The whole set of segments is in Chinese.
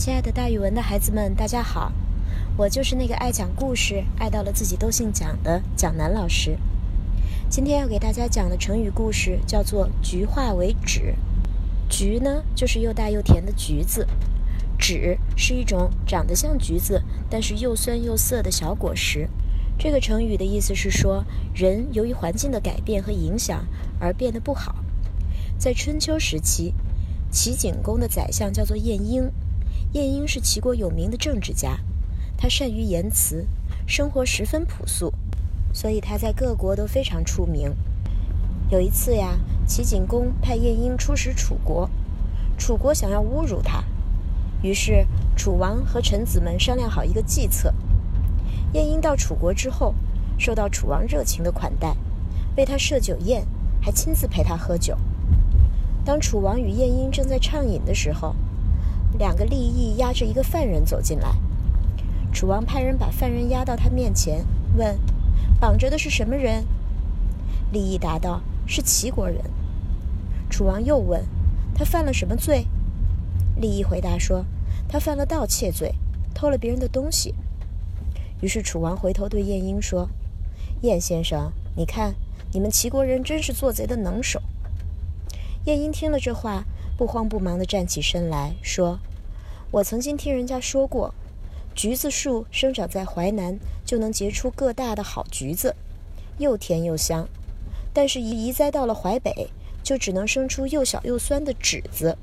亲爱的，大语文的孩子们，大家好！我就是那个爱讲故事、爱到了自己都姓蒋的蒋楠老师。今天要给大家讲的成语故事叫做“橘化为枳”。橘呢，就是又大又甜的橘子；枳是一种长得像橘子，但是又酸又涩的小果实。这个成语的意思是说，人由于环境的改变和影响而变得不好。在春秋时期，齐景公的宰相叫做晏婴。晏婴是齐国有名的政治家，他善于言辞，生活十分朴素，所以他在各国都非常出名。有一次呀，齐景公派晏婴出使楚国，楚国想要侮辱他，于是楚王和臣子们商量好一个计策。晏婴到楚国之后，受到楚王热情的款待，为他设酒宴，还亲自陪他喝酒。当楚王与晏婴正在畅饮的时候，两个利益押着一个犯人走进来，楚王派人把犯人押到他面前，问：“绑着的是什么人？”利益答道：“是齐国人。”楚王又问：“他犯了什么罪？”利益回答说：“他犯了盗窃罪，偷了别人的东西。”于是楚王回头对晏婴说：“晏先生，你看，你们齐国人真是做贼的能手。”晏婴听了这话。不慌不忙地站起身来说：“我曾经听人家说过，橘子树生长在淮南就能结出个大的好橘子，又甜又香；但是，一移栽到了淮北，就只能生出又小又酸的枳子。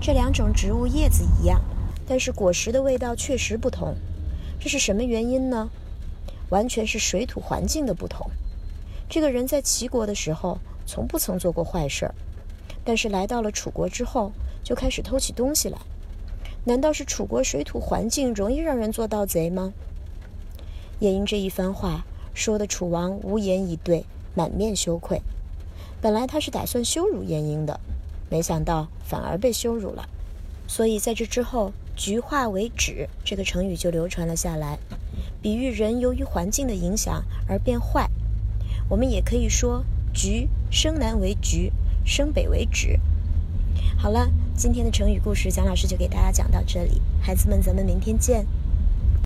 这两种植物叶子一样，但是果实的味道确实不同。这是什么原因呢？完全是水土环境的不同。这个人在齐国的时候，从不曾做过坏事儿。”但是来到了楚国之后，就开始偷起东西来。难道是楚国水土环境容易让人做盗贼吗？晏婴这一番话说的楚王无言以对，满面羞愧。本来他是打算羞辱晏婴的，没想到反而被羞辱了。所以在这之后，“橘化为枳”这个成语就流传了下来，比喻人由于环境的影响而变坏。我们也可以说“橘生南为橘”。生北为枳。好了，今天的成语故事，蒋老师就给大家讲到这里。孩子们，咱们明天见。